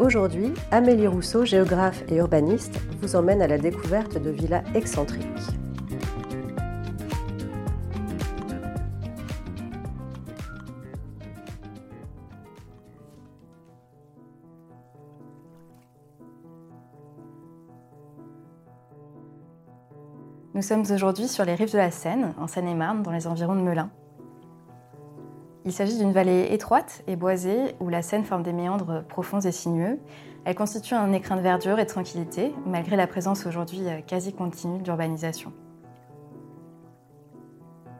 Aujourd'hui, Amélie Rousseau, géographe et urbaniste, vous emmène à la découverte de villas excentriques. Nous sommes aujourd'hui sur les rives de la Seine, en Seine-et-Marne, dans les environs de Melun. Il s'agit d'une vallée étroite et boisée où la Seine forme des méandres profonds et sinueux. Elle constitue un écrin de verdure et de tranquillité, malgré la présence aujourd'hui euh, quasi continue d'urbanisation.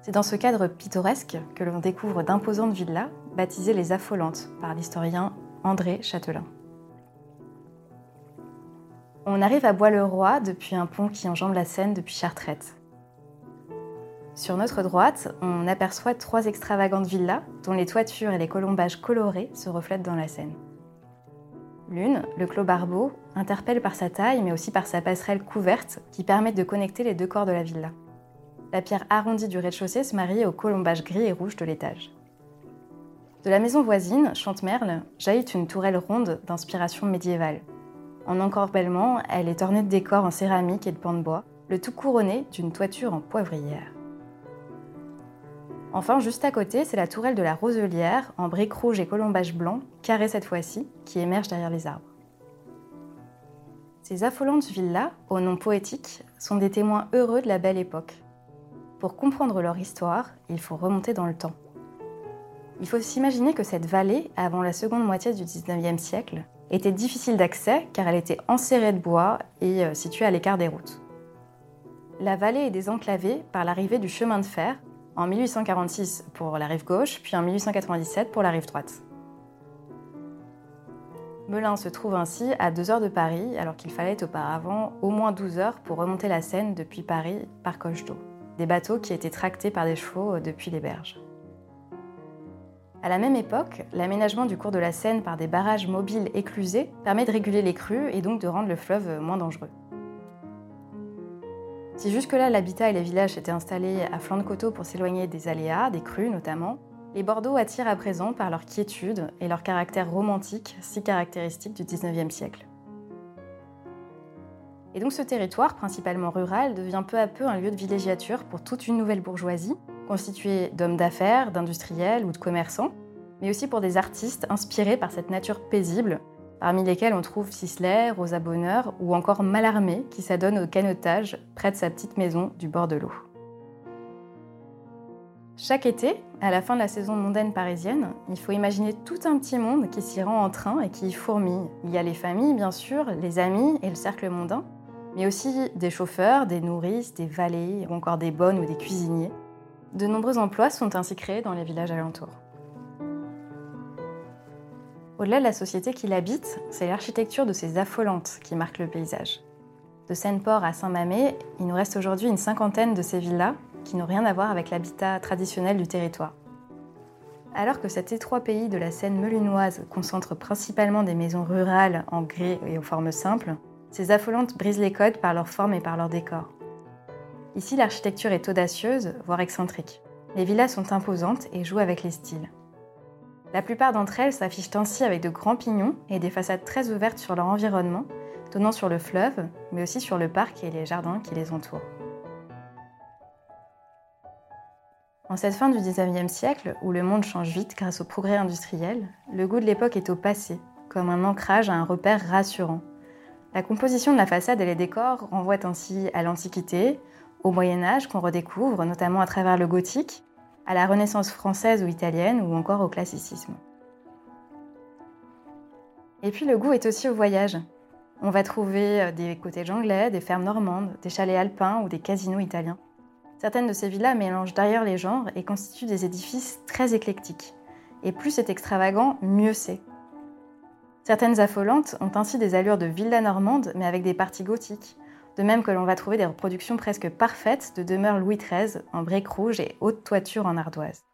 C'est dans ce cadre pittoresque que l'on découvre d'imposantes villas, baptisées les Affolantes par l'historien André Châtelain. On arrive à Bois-le-Roi depuis un pont qui enjambe la Seine depuis Chartrette. Sur notre droite, on aperçoit trois extravagantes villas dont les toitures et les colombages colorés se reflètent dans la Seine. L'une, le Clos Barbeau, interpelle par sa taille mais aussi par sa passerelle couverte qui permet de connecter les deux corps de la villa. La pierre arrondie du rez-de-chaussée se marie au colombage gris et rouge de l'étage. De la maison voisine, Chantemerle, jaillit une tourelle ronde d'inspiration médiévale. En encorbellement, elle est ornée de décors en céramique et de pans de bois, le tout couronné d'une toiture en poivrière. Enfin, juste à côté, c'est la tourelle de la Roselière, en briques rouges et colombages blancs, carrée cette fois-ci, qui émerge derrière les arbres. Ces affolantes villas, au nom poétique, sont des témoins heureux de la belle époque. Pour comprendre leur histoire, il faut remonter dans le temps. Il faut s'imaginer que cette vallée, avant la seconde moitié du 19e siècle, était difficile d'accès car elle était enserrée de bois et euh, située à l'écart des routes. La vallée est désenclavée par l'arrivée du chemin de fer en 1846 pour la rive gauche, puis en 1897 pour la rive droite. Melun se trouve ainsi à 2 heures de Paris, alors qu'il fallait auparavant au moins 12 heures pour remonter la Seine depuis Paris par coche d'eau. Des bateaux qui étaient tractés par des chevaux depuis les berges. À la même époque, l'aménagement du cours de la Seine par des barrages mobiles éclusés permet de réguler les crues et donc de rendre le fleuve moins dangereux. Si jusque-là l'habitat et les villages étaient installés à flanc de coteaux pour s'éloigner des aléas, des crues notamment, les Bordeaux attirent à présent par leur quiétude et leur caractère romantique si caractéristique du XIXe siècle. Et donc ce territoire, principalement rural, devient peu à peu un lieu de villégiature pour toute une nouvelle bourgeoisie, constituée d'hommes d'affaires, d'industriels ou de commerçants, mais aussi pour des artistes inspirés par cette nature paisible parmi lesquels on trouve Sisley, Rosa Bonheur ou encore Malarmé qui s'adonne au canotage près de sa petite maison du bord de l'eau. Chaque été, à la fin de la saison mondaine parisienne, il faut imaginer tout un petit monde qui s'y rend en train et qui y fourmille. Il y a les familles, bien sûr, les amis et le cercle mondain, mais aussi des chauffeurs, des nourrices, des valets ou encore des bonnes ou des cuisiniers. De nombreux emplois sont ainsi créés dans les villages alentours. Au-delà de la société qui l'habite, c'est l'architecture de ces affolantes qui marque le paysage. De Seine-Port à Saint-Mamé, il nous reste aujourd'hui une cinquantaine de ces villas qui n'ont rien à voir avec l'habitat traditionnel du territoire. Alors que cet étroit pays de la Seine melunoise concentre principalement des maisons rurales en grès et aux formes simples, ces affolantes brisent les codes par leur forme et par leur décor. Ici, l'architecture est audacieuse, voire excentrique. Les villas sont imposantes et jouent avec les styles. La plupart d'entre elles s'affichent ainsi avec de grands pignons et des façades très ouvertes sur leur environnement, donnant sur le fleuve, mais aussi sur le parc et les jardins qui les entourent. En cette fin du 19e siècle, où le monde change vite grâce au progrès industriel, le goût de l'époque est au passé, comme un ancrage à un repère rassurant. La composition de la façade et les décors renvoient ainsi à l'Antiquité, au Moyen Âge qu'on redécouvre, notamment à travers le gothique, à la Renaissance française ou italienne ou encore au classicisme. Et puis le goût est aussi au voyage. On va trouver euh, des cottages anglais, des fermes normandes, des chalets alpins ou des casinos italiens. Certaines de ces villas mélangent d'ailleurs les genres et constituent des édifices très éclectiques. Et plus c'est extravagant, mieux c'est. Certaines affolantes ont ainsi des allures de villa normande mais avec des parties gothiques, De même que l'on va trouver des reproductions presque parfaites de demeures Louis XIII en briques rouges et haute toiture en ardoise.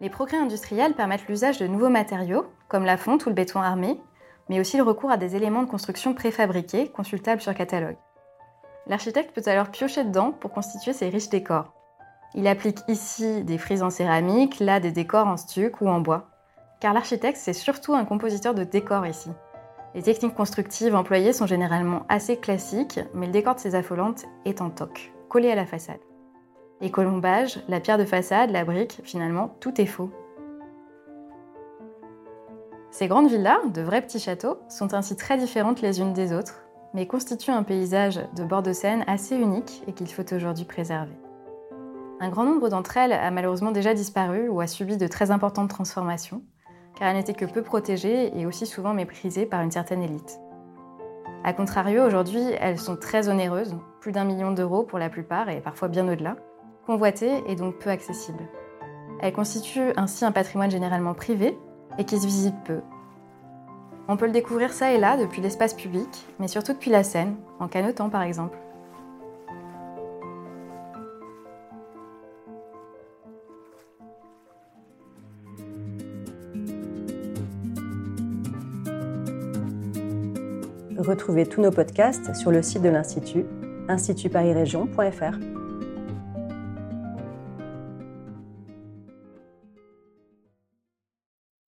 Les progrès industriels permettent l'usage de nouveaux matériaux, comme la fonte ou le béton armé, mais aussi le recours à des éléments de construction préfabriqués, consultables sur catalogue. L'architecte peut alors piocher dedans pour constituer ses riches décors. Il applique ici des frises en céramique, là des décors en stuc ou en bois. Car l'architecte, c'est surtout un compositeur de décors ici. Les techniques constructives employées sont généralement assez classiques, mais le décor de ces affolantes est en toc, collé à la façade. Les colombages, la pierre de façade, la brique, finalement, tout est faux. Ces grandes villas, de vrais petits châteaux, sont ainsi très différentes les unes des autres, mais constituent un paysage de bord de Seine assez unique et qu'il faut aujourd'hui préserver. Un grand nombre d'entre elles a malheureusement déjà disparu ou a subi de très importantes transformations, car elles n'étaient que peu protégées et aussi souvent méprisées par une certaine élite. A contrario, aujourd'hui, elles sont très onéreuses, plus d'un million d'euros pour la plupart et parfois bien au-delà, convoitées et donc peu accessibles. Elles constituent ainsi un patrimoine généralement privé et qui se visite peu. On peut le découvrir ça et là depuis l'espace public, mais surtout depuis la Seine, en canotant par exemple. Retrouvez tous nos podcasts sur le site de l'Institut, institutparisrégion.fr.